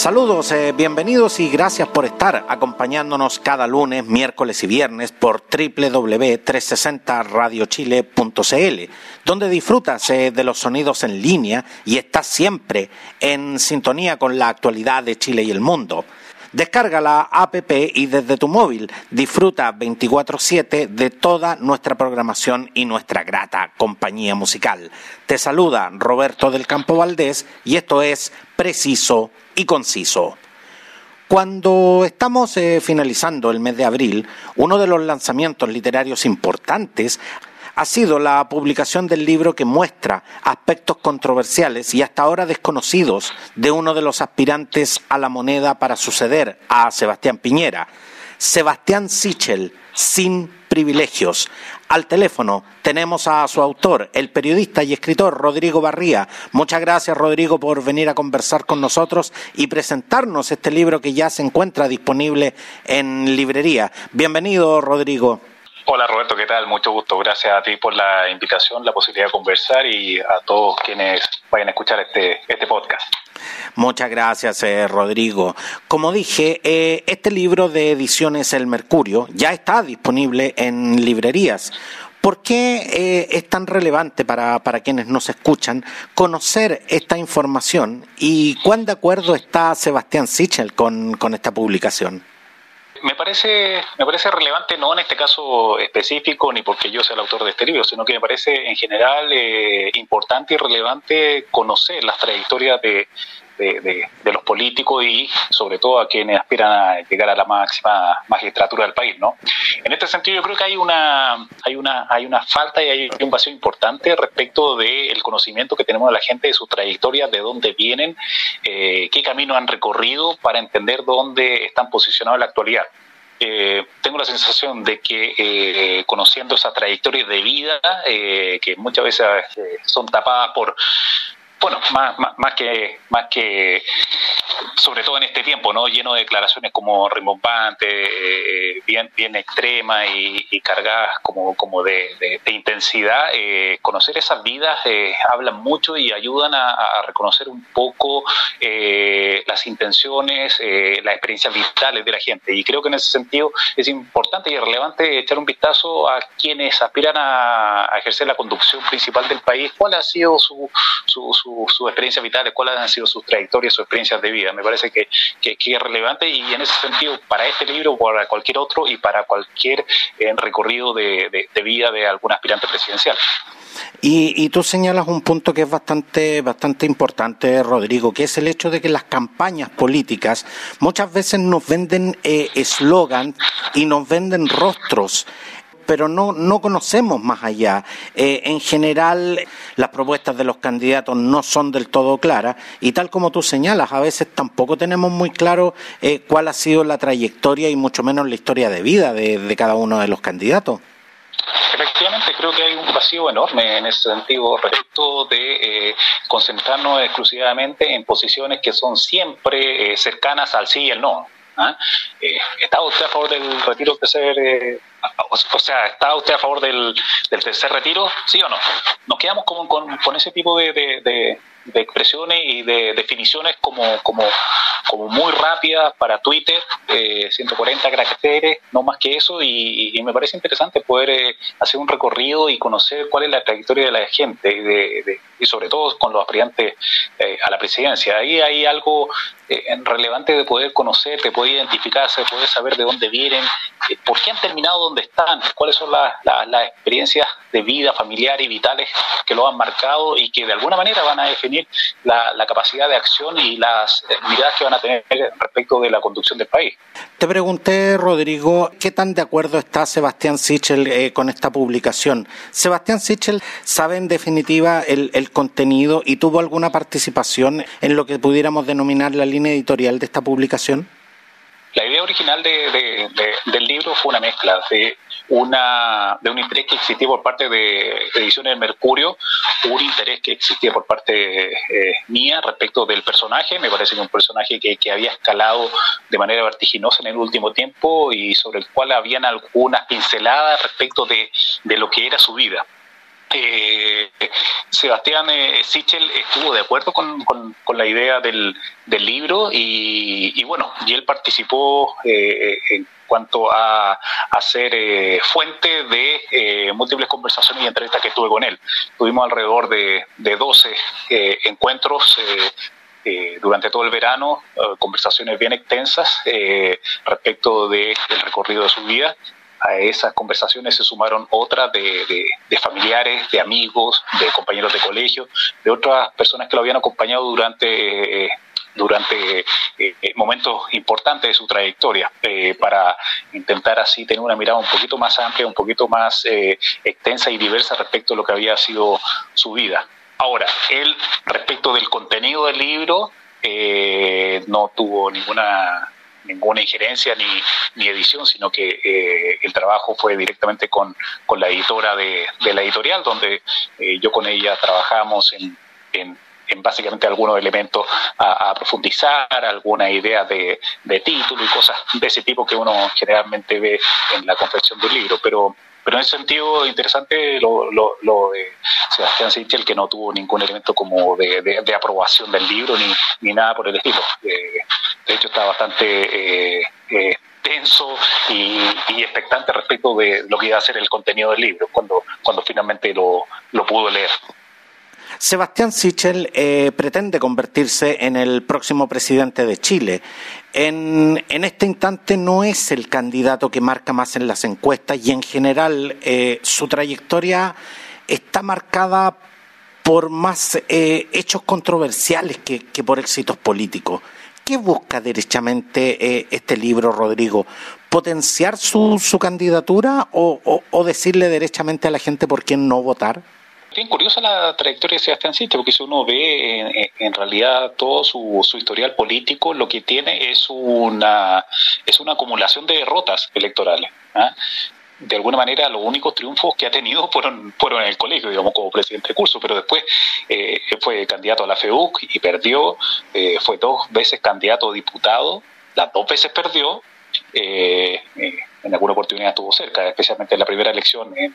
Saludos, eh, bienvenidos y gracias por estar acompañándonos cada lunes, miércoles y viernes por www.360radiochile.cl, donde disfrutas eh, de los sonidos en línea y estás siempre en sintonía con la actualidad de Chile y el mundo. Descarga la APP y desde tu móvil disfruta 24/7 de toda nuestra programación y nuestra grata compañía musical. Te saluda Roberto del Campo Valdés y esto es Preciso y Conciso. Cuando estamos eh, finalizando el mes de abril, uno de los lanzamientos literarios importantes ha sido la publicación del libro que muestra aspectos controversiales y hasta ahora desconocidos de uno de los aspirantes a la moneda para suceder a Sebastián Piñera, Sebastián Sichel, sin privilegios. Al teléfono tenemos a su autor, el periodista y escritor Rodrigo Barría. Muchas gracias, Rodrigo, por venir a conversar con nosotros y presentarnos este libro que ya se encuentra disponible en librería. Bienvenido, Rodrigo. Hola Roberto, ¿qué tal? Mucho gusto. Gracias a ti por la invitación, la posibilidad de conversar y a todos quienes vayan a escuchar este, este podcast. Muchas gracias, eh, Rodrigo. Como dije, eh, este libro de ediciones El Mercurio ya está disponible en librerías. ¿Por qué eh, es tan relevante para, para, quienes nos escuchan conocer esta información y cuán de acuerdo está Sebastián Sichel con, con esta publicación? Me parece, me parece relevante, no en este caso específico, ni porque yo sea el autor de este libro, sino que me parece en general eh, importante y relevante conocer las trayectorias de, de, los políticos y sobre todo a quienes aspiran a llegar a la máxima magistratura del país, ¿no? En este sentido yo creo que hay una hay una hay una falta y hay un vacío importante respecto del conocimiento que tenemos de la gente de sus trayectorias, de dónde vienen, eh, qué camino han recorrido para entender dónde están posicionados en la actualidad. Eh, tengo la sensación de que eh, conociendo esas trayectorias de vida, que muchas veces son tapadas por bueno, más, más, que, más que, sobre todo en este tiempo, ¿no? Lleno de declaraciones como rimbombantes, eh, bien, bien extremas y, cargadas como, como de, intensidad, eh, conocer esas vidas eh, hablan mucho y ayudan a, reconocer un poco las intenciones, las experiencias vitales de la gente. Y creo que en ese sentido es importante y relevante echar un vistazo a quienes aspiran a, ejercer la conducción principal del país, cuál ha sido su, su sus experiencias vitales, cuáles han sido sus trayectorias, sus experiencias de vida. Me parece que, es relevante y en ese sentido, para este libro, para cualquier otro y para cualquier eh, recorrido de, vida de algún aspirante presidencial. Y, tú señalas un punto que es bastante, bastante importante, Rodrigo, que es el hecho de que las campañas políticas muchas veces nos venden eh, eslogan y nos venden rostros pero no, no conocemos más allá. Eh, en general, las propuestas de los candidatos no son del todo claras y tal como tú señalas, a veces tampoco tenemos muy claro eh, cuál ha sido la trayectoria y mucho menos la historia de vida de, cada uno de los candidatos. Efectivamente, creo que hay un vacío enorme en ese sentido respecto de eh, concentrarnos exclusivamente en posiciones que son siempre cercanas al sí y el no. ¿ah? ¿Está usted a favor del retiro de ser o sea, ¿está usted a favor del, tercer retiro? ¿Sí o no? Nos quedamos con, con, ese tipo de, de, expresiones y de definiciones como, como, como muy rápidas para Twitter, 140 eh, caracteres, no más que eso, y, me parece interesante poder eh, hacer un recorrido y conocer cuál es la trayectoria de la gente y sobre todo con los aspirantes eh, a la presidencia. Ahí hay algo relevante de poder conocer, de poder identificarse, de poder saber de dónde vienen, por qué han terminado donde están, cuáles son las, experiencias de vida familiar y vitales que lo han marcado y que de alguna manera van a definir la, capacidad de acción y las miradas que van a tener respecto de la conducción del país. Te pregunté, Rodrigo, ¿qué tan de acuerdo está Sebastián Sichel eh, con esta publicación? Sebastián Sichel sabe en definitiva el, el contenido y tuvo alguna participación en lo que pudiéramos denominar la línea editorial de esta publicación? La idea original de, del libro fue una mezcla de una de un interés que existía por parte de Ediciones Mercurio, un interés que existía por parte eh, mía respecto del personaje. Me parece que un personaje que, había escalado de manera vertiginosa en el último tiempo y sobre el cual habían algunas pinceladas respecto de lo que era su vida. Eh, Sebastián eh, Sichel estuvo de acuerdo con, con, la idea del, del libro y, y, bueno, y él participó eh, en cuanto a, a ser eh, fuente de eh, múltiples conversaciones y entrevistas que tuve con él. Tuvimos alrededor de, de 12 eh, encuentros. durante todo el verano, conversaciones bien extensas respecto del recorrido de su vida a esas conversaciones se sumaron otras de, de, familiares, de amigos, de compañeros de colegio, de otras personas que lo habían acompañado durante durante eh, momentos importantes de su trayectoria eh, para intentar así tener una mirada un poquito más amplia, un poquito más eh, extensa y diversa respecto a lo que había sido su vida. Ahora, él respecto del contenido del libro no tuvo ninguna ninguna injerencia ni, ni edición, sino que el trabajo fue directamente con, con la editora de, de la editorial, donde yo con ella trabajamos en, en en básicamente algunos elementos a, profundizar, alguna idea de, título y cosas de ese tipo que uno generalmente ve en la confección del libro. Pero pero en ese sentido interesante lo, lo, de Sebastián Sichel que no tuvo ningún elemento como de, aprobación del libro ni, ni nada por el estilo. Eh, de hecho está bastante eh, eh, tenso y, y, expectante respecto de lo que iba a ser el contenido del libro cuando, cuando finalmente lo, lo pudo leer. Sebastián Sichel eh, pretende convertirse en el próximo presidente de Chile. En, este instante no es el candidato que marca más en las encuestas y en general eh, su trayectoria está marcada por más eh, hechos controversiales que, por éxitos políticos. ¿Qué busca derechamente este libro, Rodrigo? ¿Potenciar su, candidatura o decirle derechamente a la gente por quién no votar? Bien curiosa la trayectoria de Sebastián Sichel, porque si uno ve en, realidad todo su, historial político, lo que tiene es una, es una acumulación de derrotas electorales. ¿ah? de alguna manera los únicos triunfos que ha tenido fueron, fueron en el colegio, digamos, como presidente de curso, pero después eh, fue candidato a la FEUC y perdió, eh, fue dos veces candidato a diputado, las dos veces perdió, eh, eh en alguna oportunidad estuvo cerca, especialmente en la primera elección en,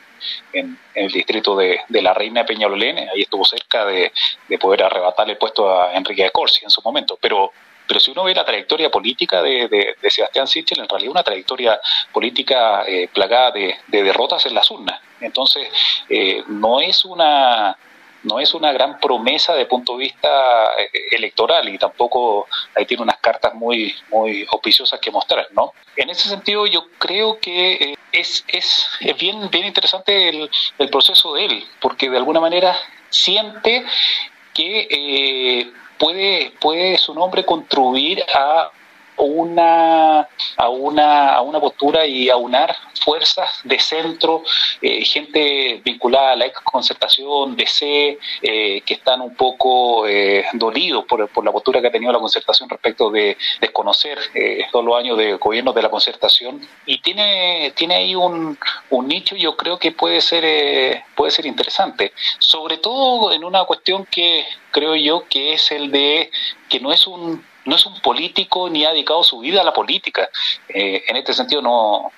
en, el distrito de, de, la Reina de Peñalolén, ahí estuvo cerca de, de, poder arrebatarle el puesto a Enrique de Corsi en su momento, pero pero si uno ve la trayectoria política de, de, Sebastián Sichel, en realidad una trayectoria política eh, plagada de, derrotas en las urnas. Entonces, eh, no es una no es una gran promesa de punto de vista eh, electoral y tampoco ahí tiene unas cartas muy muy auspiciosas que mostrar, ¿no? En ese sentido yo creo que eh, es, es, es, bien bien interesante el, el, proceso de él, porque de alguna manera siente que eh, puede puede su nombre contribuir a una, a, una, a una postura y aunar fuerzas de centro, eh, gente vinculada a la ex concertación, DC, eh, que están un poco eh, dolidos por, por, la postura que ha tenido la concertación respecto de desconocer todos los años de gobierno de la concertación. Y tiene, tiene ahí un, un nicho, yo creo que puede ser, puede ser interesante, sobre todo en una cuestión que creo yo que es el de que no es un no es un político ni ha dedicado su vida a la política. Eh, en este sentido, no,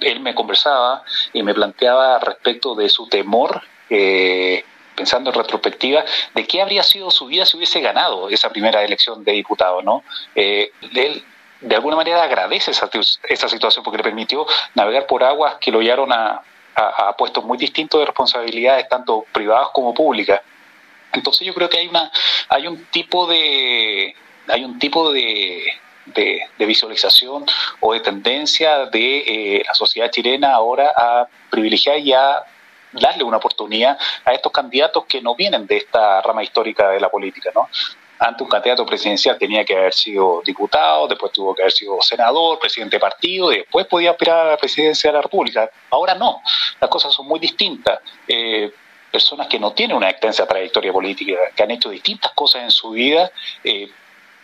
él me conversaba y me planteaba respecto de su temor. Eh, pensando en retrospectiva, de qué habría sido su vida si hubiese ganado esa primera elección de diputado, ¿no? Eh, él de alguna manera agradece esa, esa, situación porque le permitió navegar por aguas que lo llevaron a, a, puestos muy distintos de responsabilidades, tanto privadas como públicas. Entonces yo creo que hay una hay un tipo de hay un tipo de, de, visualización o de tendencia de eh, la sociedad chilena ahora a privilegiar y a darle una oportunidad a estos candidatos que no vienen de esta rama histórica de la política, ¿no? Antes un candidato presidencial tenía que haber sido diputado, después tuvo que haber sido senador, presidente de partido, y después podía aspirar a la presidencia de la República. Ahora no, las cosas son muy distintas. Eh, personas que no tienen una extensa trayectoria política, que han hecho distintas cosas en su vida, eh,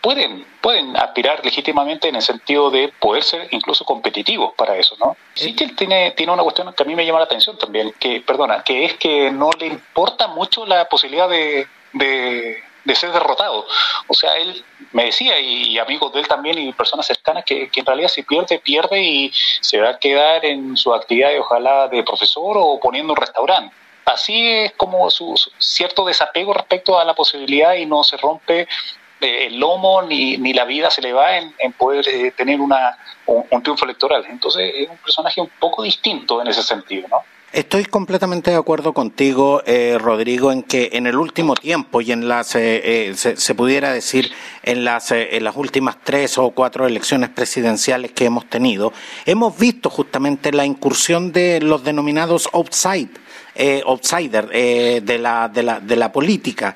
pueden, pueden aspirar legítimamente en el sentido de poder ser incluso competitivos para eso, ¿no? Sichel tiene, tiene una cuestión que a mí me llama la atención también, que, perdona, que es que no le importa mucho la posibilidad de, de, ser derrotado. O sea, él me decía, y, amigos de él también, y personas cercanas, que, que, en realidad si pierde, pierde y se va a quedar en su actividad, ojalá de profesor o poniendo un restaurante así es como su, cierto desapego respecto a la posibilidad y no se rompe el lomo ni, ni la vida se le va en, poder eh, tener una, un, triunfo electoral. Entonces es un personaje un poco distinto en ese sentido, ¿no? Estoy completamente de acuerdo contigo, eh, Rodrigo, en que en el último tiempo y en las, se, se, pudiera decir, en las, en las últimas tres o cuatro elecciones presidenciales que hemos tenido, hemos visto justamente la incursión de los denominados outside, outsider de, la, de, la, de la política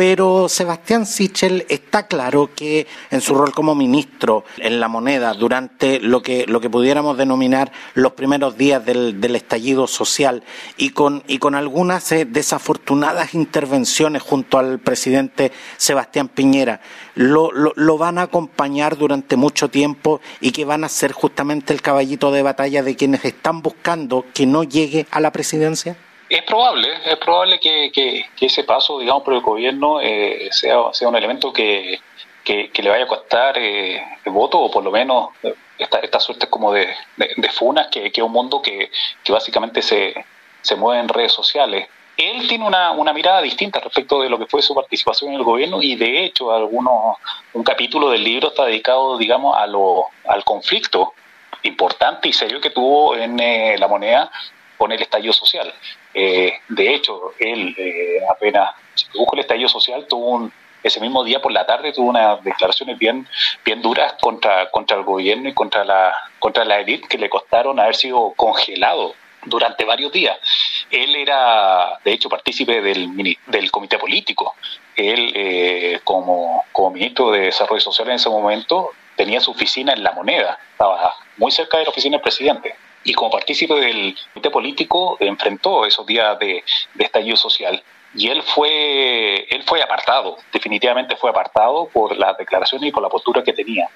pero Sebastián Sichel está claro que en su rol como ministro en la moneda durante lo que, lo que pudiéramos denominar los primeros días del, estallido social y con, y con algunas eh, desafortunadas intervenciones junto al presidente Sebastián Piñera, lo, lo van a acompañar durante mucho tiempo y que van a ser justamente el caballito de batalla de quienes están buscando que no llegue a la presidencia? Es probable, es probable que, que, ese paso, digamos, por el gobierno eh, sea, sea un elemento que, que, le vaya a costar eh, el voto o por lo menos eh, esta, esta suerte como de, de, funas, que es un mundo que, que básicamente se, se mueve en redes sociales. Él tiene una, una mirada distinta respecto de lo que fue su participación en el gobierno y de hecho algunos, un capítulo del libro está dedicado, digamos, a lo, al conflicto importante y serio que tuvo en la moneda con el estallido social. Eh, de hecho, él eh, apenas se produjo el estallido social, tuvo un, ese mismo día por la tarde tuvo unas declaraciones bien, bien duras contra, contra el gobierno y contra la, contra la élite que le costaron haber sido congelado durante varios días. Él era, de hecho, partícipe del, del comité político. Él, eh, como, como ministro de Desarrollo Social en ese momento, tenía su oficina en La Moneda, estaba muy cerca de la oficina del presidente y como partícipe del comité político enfrentó esos días de, estallido social. Y él fue él fue apartado definitivamente fue apartado por las declaraciones y por la postura que tenía.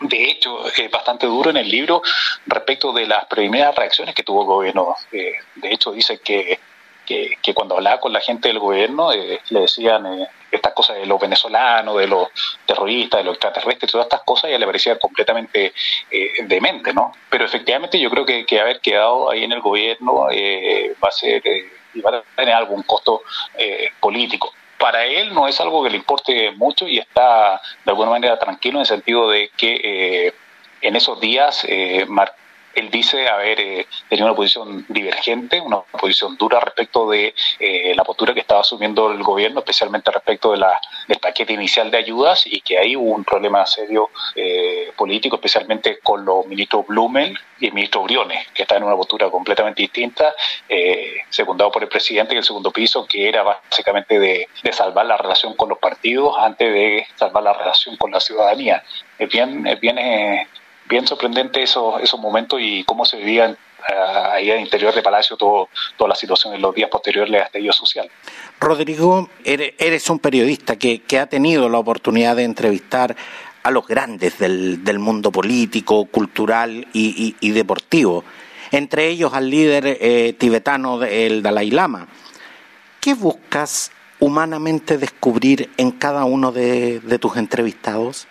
De hecho es bastante duro en el libro respecto de las primeras reacciones que tuvo el gobierno. Eh, de hecho dice que que, cuando hablaba con la gente del gobierno eh, le decían eh, estas cosas de los venezolanos, de los terroristas, de los extraterrestres, todas estas cosas, ya le parecía completamente eh, demente, ¿no? Pero efectivamente yo creo que, que haber quedado ahí en el gobierno va a ser y va a tener algún costo político para él no es algo que le importe mucho y está de alguna manera tranquilo en el sentido de que en esos días eh, él dice haber eh, tenido una posición divergente, una posición dura respecto de eh, la postura que estaba asumiendo el gobierno, especialmente respecto de la, del paquete inicial de ayudas y que hubo un problema serio eh, político, especialmente con los ministros Blumel y el ministro Briones, que están en una postura completamente distinta, secundado por el presidente en el segundo piso, que era básicamente de, salvar la relación con los partidos antes de salvar la relación con la ciudadanía. Es bien, es bien bien sorprendente esos, esos momentos y cómo se vivía eh, ahí al interior de Palacio todo, toda la situación en los días posteriores al estallido social. Rodrigo, eres un periodista que, que ha tenido la oportunidad de entrevistar a los grandes del, del mundo político, cultural y, y, deportivo, entre ellos al líder eh, tibetano, el Dalai Lama. ¿Qué buscas humanamente descubrir en cada uno de, de tus entrevistados?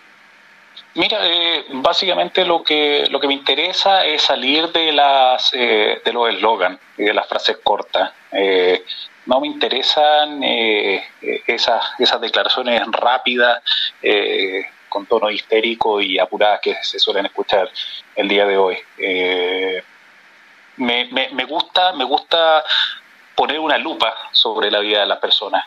Mira, eh, básicamente lo que lo que me interesa es salir de las eh, de los eslogans y de las frases cortas. Eh, no me interesan esas esas declaraciones rápidas con tono histérico y apuradas que se suelen escuchar el día de hoy. Me, me, me, gusta me gusta poner una lupa sobre la vida de las personas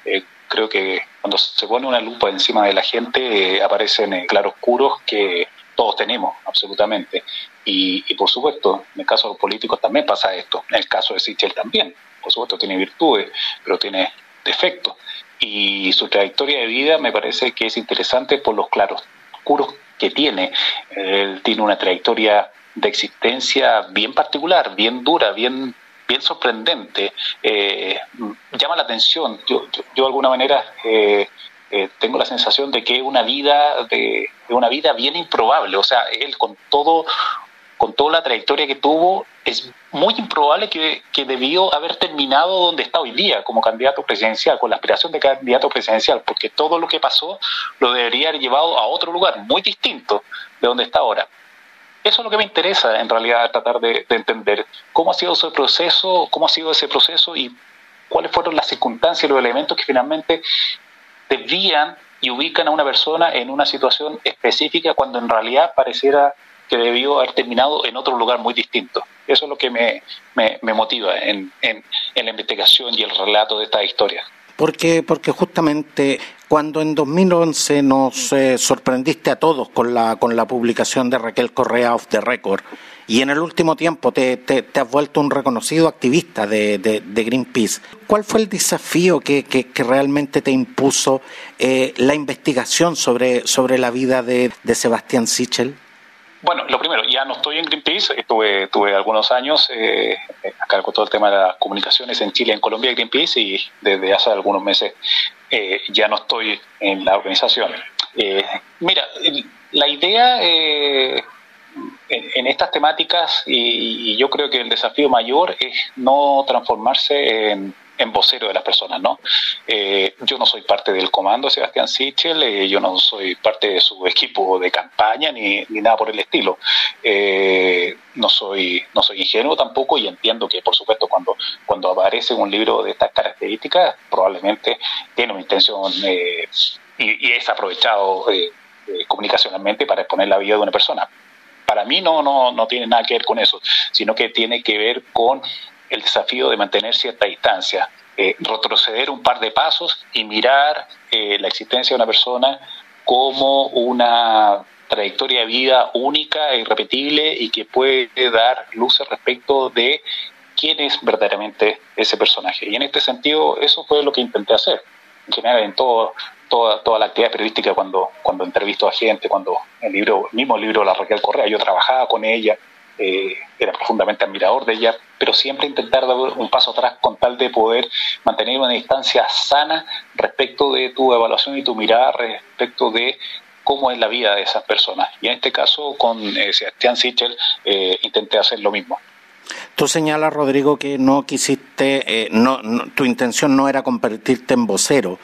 creo que cuando se pone una lupa encima de la gente eh, aparecen eh, claroscuros que todos tenemos, absolutamente. Y, por supuesto, en el caso de los políticos también pasa esto. En el caso de Sichel también. Por supuesto, tiene virtudes, pero tiene defectos. Y su trayectoria de vida me parece que es interesante por los claroscuros que tiene. Él tiene una trayectoria de existencia bien particular, bien dura, bien bien sorprendente, eh, llama la atención. Yo, yo, de alguna manera eh, eh, tengo la sensación de que es una vida de, una vida bien improbable. O sea, él con todo con toda la trayectoria que tuvo, es muy improbable que, que, debió haber terminado donde está hoy día, como candidato presidencial, con la aspiración de candidato presidencial, porque todo lo que pasó lo debería haber llevado a otro lugar, muy distinto de donde está ahora. Eso es lo que me interesa, en realidad, tratar de, de entender cómo ha sido ese proceso, cómo ha sido ese proceso y cuáles fueron las circunstancias y los elementos que finalmente desvían y ubican a una persona en una situación específica cuando en realidad pareciera que debió haber terminado en otro lugar muy distinto. Eso es lo que me, me, motiva en, en, la investigación y el relato de esta historia. Porque, porque justamente cuando en 2011 nos eh, sorprendiste a todos con la, con la publicación de Raquel Correa of the Record, y en el último tiempo te, te, has vuelto un reconocido activista de, de, Greenpeace. ¿Cuál fue el desafío que, que, realmente te impuso eh, la investigación sobre, sobre la vida de, de Sebastián Sichel? Bueno, lo primero, ya no estoy en Greenpeace, estuve, tuve algunos años eh, a cargo todo el tema de las comunicaciones en Chile, en Colombia, Greenpeace, y desde hace algunos meses eh, ya no estoy en la organización. Eh, mira, la idea eh, en, estas temáticas, y, yo creo que el desafío mayor es no transformarse en, vocero de las personas, ¿no? Eh, yo no soy parte del comando de Sebastián Sichel, eh, yo no soy parte de su equipo de campaña ni, ni nada por el estilo. Eh, no soy no soy ingenuo tampoco y entiendo que, por supuesto, cuando, cuando aparece un libro de estas características, probablemente tiene una intención y, y, es aprovechado comunicacionalmente para exponer la vida de una persona para mí no, no, no tiene nada que ver con eso, sino que tiene que ver con el desafío de mantener cierta distancia, eh, retroceder un par de pasos y mirar eh, la existencia de una persona como una trayectoria de vida única e irrepetible y que puede dar luces respecto de quién es verdaderamente ese personaje. Y en este sentido, eso fue lo que intenté hacer. En general, en todo, toda, toda la actividad periodística cuando, cuando entrevisto a gente, cuando el libro, mismo libro de la Raquel Correa, yo trabajaba con ella, eh, era profundamente admirador de ella, pero siempre intentar dar un paso atrás con tal de poder mantener una distancia sana respecto de tu evaluación y tu mirada respecto de cómo es la vida de esas personas. Y en este caso, con eh, Sebastián Sichel, eh, intenté hacer lo mismo. Tú señalas, Rodrigo, que no quisiste, no, tu intención no era convertirte en vocero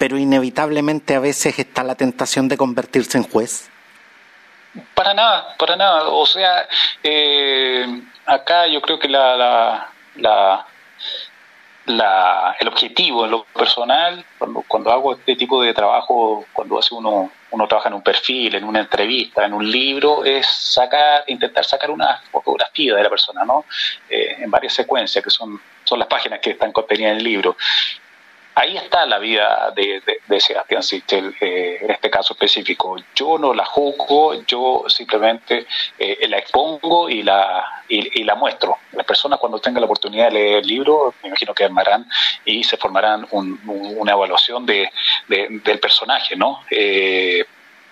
pero inevitablemente a veces está la tentación de convertirse en juez. Para nada, para nada. O sea, eh, acá yo creo que la, la, la, el objetivo en lo personal, cuando, cuando hago este tipo de trabajo, cuando hace uno, uno trabaja en un perfil, en una entrevista, en un libro, es sacar, intentar sacar una fotografía de la persona, ¿no? Eh, en varias secuencias, que son, son las páginas que están contenidas en el libro ahí está la vida de, Sebastián Sichel eh, en este caso específico. Yo no la juzgo, yo simplemente eh, la expongo y la, y, la muestro. Las personas cuando tengan la oportunidad de leer el libro, me imagino que armarán y se formarán una evaluación de, del personaje, ¿no? Eh,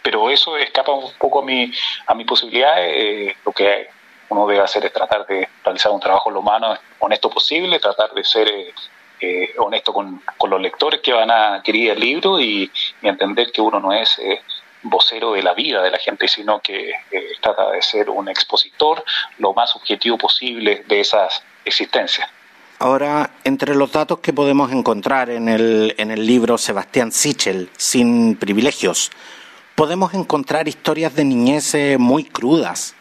pero eso escapa un poco a mi, a mi posibilidad. lo que uno debe hacer es tratar de realizar un trabajo lo más honesto posible, tratar de ser eh, honesto con, los lectores que van a adquirir el libro y, entender que uno no es eh, vocero de la vida de la gente, sino que eh, trata de ser un expositor lo más objetivo posible de esas existencias. Ahora, entre los datos que podemos encontrar en el, en el libro Sebastián Sichel, Sin privilegios, podemos encontrar historias de niñez muy crudas,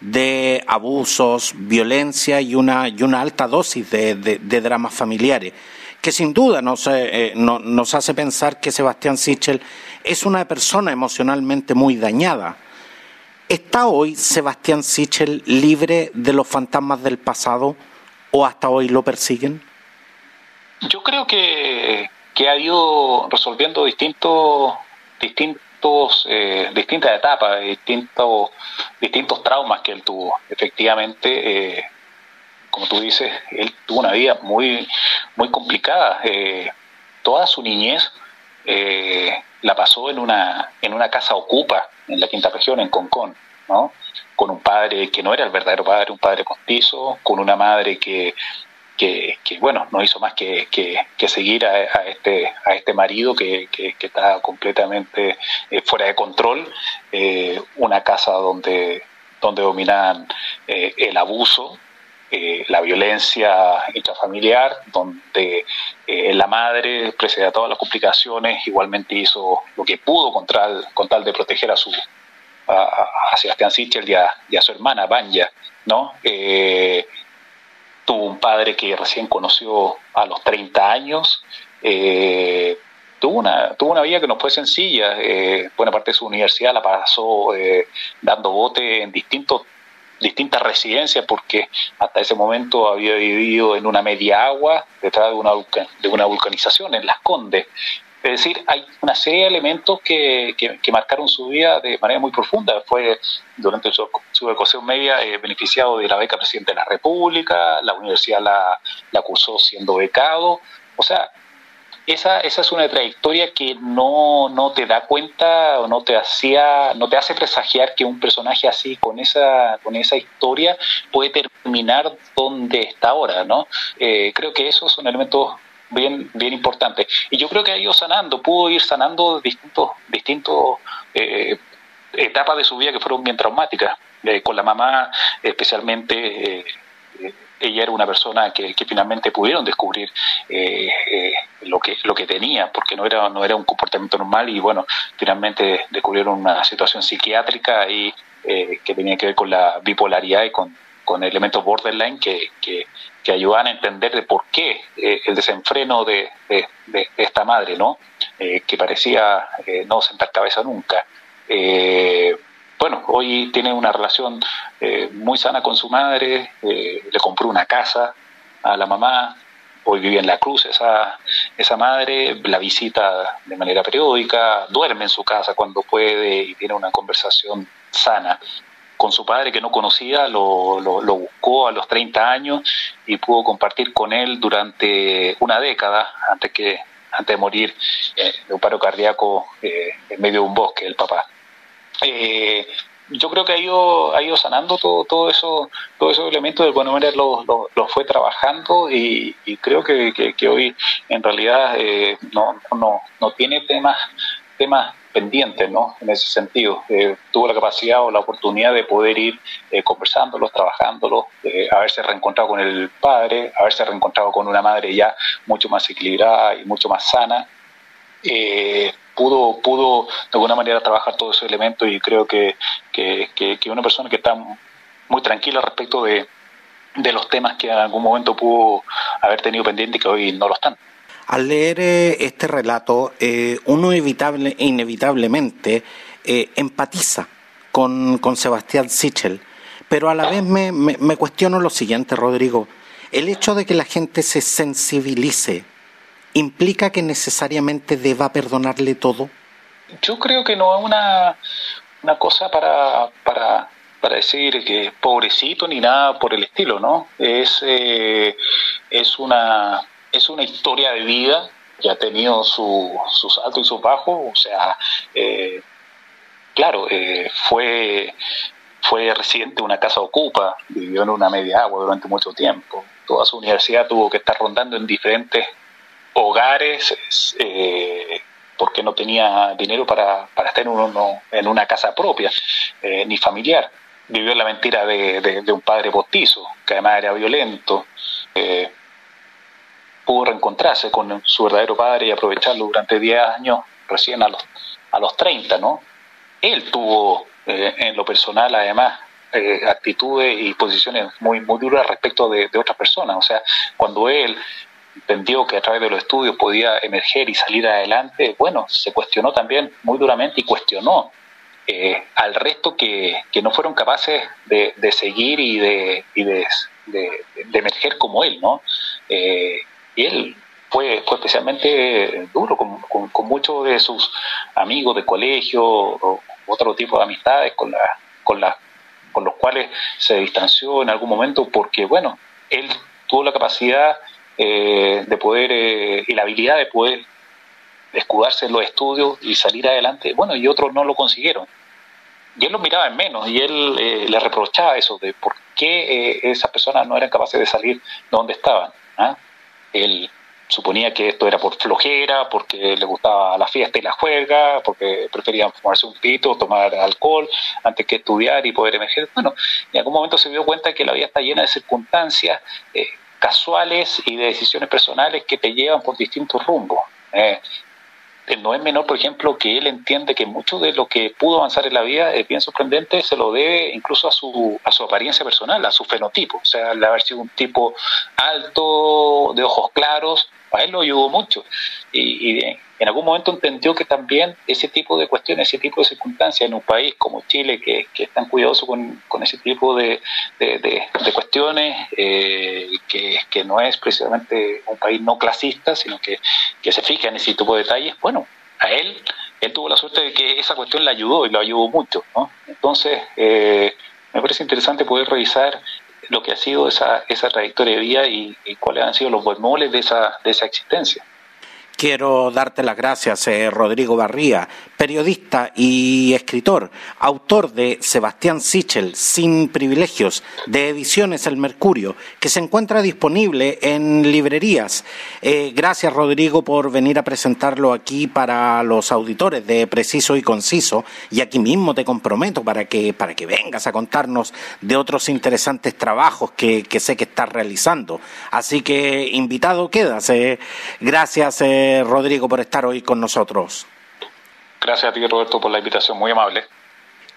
de abusos, violencia y una, y una alta dosis de, dramas familiares, que sin duda nos, eh, nos hace pensar que Sebastián Sichel es una persona emocionalmente muy dañada. ¿Está hoy Sebastián Sichel libre de los fantasmas del pasado o hasta hoy lo persiguen? Yo creo que, que ha ido resolviendo distintos, distintos eh, distintas etapas, distintos, distintos traumas que él tuvo. Efectivamente, eh, como tú dices, él tuvo una vida muy, muy complicada. Eh, toda su niñez la pasó en una, en una casa ocupa en la quinta región, en Concón, ¿no? con un padre que no era el verdadero padre, un padre postizo, con una madre que que, bueno, no hizo más que, que, seguir a, este, a este marido que, que, está completamente eh, fuera de control, eh, una casa donde, donde dominan eh, el abuso, la violencia intrafamiliar, donde la madre, pese a todas las complicaciones, igualmente hizo lo que pudo con tal, con tal de proteger a su a, Sebastián Sichel y a, y a, su hermana Banja, ¿no? Tuvo un padre que recién conoció a los 30 años, eh, tuvo, una, tuvo una vida que no fue sencilla, eh, buena parte de su universidad la pasó eh, dando bote en distintos distintas residencias porque hasta ese momento había vivido en una media agua detrás de una, de una vulcanización en Las Condes es decir, hay una serie de elementos que, que, marcaron su vida de manera muy profunda. Fue durante su, su educación media eh, beneficiado de la beca Presidente de la República, la universidad la, la cursó siendo becado. O sea, esa, esa es una trayectoria que no, no te da cuenta o no te hacía, no te hace presagiar que un personaje así con esa, con esa historia puede terminar donde está ahora, ¿no? Eh, creo que esos son elementos bien, bien importante. Y yo creo que ha ido sanando, pudo ir sanando distintos, distintos eh, etapas de su vida que fueron bien traumáticas. Eh, con la mamá, especialmente, eh, ella era una persona que, finalmente pudieron descubrir lo que lo que tenía, porque no era no era un comportamiento normal y bueno, finalmente descubrieron una situación psiquiátrica y que tenía que ver con la bipolaridad y con con elementos borderline que, que, que ayudan a entender de por qué eh, el desenfreno de, de, esta madre, ¿no? Eh, que parecía eh, no sentar cabeza nunca. bueno, hoy tiene una relación muy sana con su madre, le compró una casa a la mamá, hoy vive en la cruz esa, esa madre, la visita de manera periódica, duerme en su casa cuando puede y tiene una conversación sana con su padre que no conocía, lo, lo, buscó a los 30 años y pudo compartir con él durante una década antes que antes de morir eh, de un paro cardíaco eh, en medio de un bosque, el papá. Eh, yo creo que ha ido, ha ido sanando todo, todo eso, todos esos elementos, de alguna manera los lo, fue trabajando y, creo que, que, hoy en realidad no, no, no tiene temas, temas pendientes, ¿no? En ese sentido, eh, tuvo la capacidad o la oportunidad de poder ir eh, conversándolos, trabajándolos, eh, haberse reencontrado con el padre, haberse reencontrado con una madre ya mucho más equilibrada y mucho más sana. Eh, pudo, pudo de alguna manera trabajar todos esos elementos y creo que, que, que, una persona que está muy tranquila respecto de, de los temas que en algún momento pudo haber tenido pendiente y que hoy no lo están. Al leer eh, este relato, eh, uno inevitable, inevitablemente eh, empatiza con, Sebastián Sichel, pero a la vez me, me, cuestiono lo siguiente, Rodrigo. El hecho de que la gente se sensibilice implica que necesariamente deba perdonarle todo. Yo creo que no es una, una cosa para, para, para decir que pobrecito ni nada por el estilo, ¿no? Es, es una es una historia de vida que ha tenido su, sus altos y sus bajos, o sea, eh, claro, eh, fue, fue residente de una casa ocupa, vivió en una media agua durante mucho tiempo, toda su universidad tuvo que estar rondando en diferentes hogares, eh, porque no tenía dinero para, para estar en, uno, en una casa propia, ni familiar. Vivió la mentira de, de, un padre postizo, que además era violento pudo reencontrarse con su verdadero padre y aprovecharlo durante 10 años, recién a los, a los 30, ¿no? Él tuvo eh, en lo personal, además, eh, actitudes y posiciones muy, muy duras respecto de, otras personas. O sea, cuando él entendió que a través de los estudios podía emerger y salir adelante, bueno, se cuestionó también muy duramente y cuestionó eh, al resto que, que, no fueron capaces de, de seguir y de, y de, de, emerger como él, ¿no? Y él fue, especialmente duro con, con, muchos de sus amigos de colegio o otro tipo de amistades con, la, con, la, con los cuales se distanció en algún momento porque, bueno, él tuvo la capacidad eh, de poder eh, y la habilidad de poder escudarse en los estudios y salir adelante, bueno, y otros no lo consiguieron. Y él lo miraba en menos y él eh, le reprochaba eso de por qué esas personas no eran capaces de salir de donde estaban. ¿ah? Él suponía que esto era por flojera, porque le gustaba la fiesta y la juega, porque preferían fumarse un pito, tomar alcohol antes que estudiar y poder emerger. Bueno, en algún momento se dio cuenta que la vida está llena de circunstancias eh, casuales y de decisiones personales que te llevan por distintos rumbos. Eh, no es menor, por ejemplo, que él entiende que mucho de lo que pudo avanzar en la vida es bien sorprendente, se lo debe incluso a su, a su apariencia personal, a su fenotipo. O sea, al haber sido un tipo alto, de ojos claros, a él lo ayudó mucho. Y, en algún momento entendió que también ese tipo de cuestiones, ese tipo de circunstancias en un país como Chile, que, que es tan cuidadoso con, con ese tipo de, de, cuestiones, eh, que, que no es precisamente un país no clasista, sino que, que se fija en ese tipo de detalles, bueno, a él, él tuvo la suerte de que esa cuestión le ayudó y lo ayudó mucho. ¿no? Entonces, eh, me parece interesante poder revisar lo que ha sido esa, esa trayectoria de vida y, cuáles han sido los bemoles de esa, de esa existencia. Quiero darte las gracias, eh, Rodrigo Barría, periodista y escritor, autor de Sebastián Sichel, Sin Privilegios, de Ediciones El Mercurio, que se encuentra disponible en librerías. Eh, gracias, Rodrigo, por venir a presentarlo aquí para los auditores de Preciso y Conciso. Y aquí mismo te comprometo para que, para que vengas a contarnos de otros interesantes trabajos que, que sé que estás realizando. Así que, invitado quedas. Eh. Gracias. Rodrigo, por estar hoy con nosotros. Gracias a ti, Roberto, por la invitación, muy amable.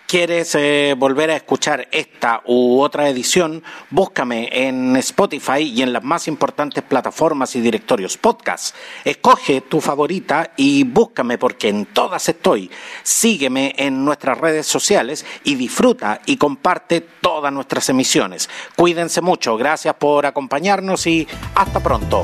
¿Quieres eh, volver a escuchar esta u otra edición? Búscame en Spotify y en las más importantes plataformas y directorios podcast. Escoge tu favorita y búscame porque en todas estoy. Sígueme en nuestras redes sociales y disfruta y comparte todas nuestras emisiones. Cuídense mucho, gracias por acompañarnos y hasta pronto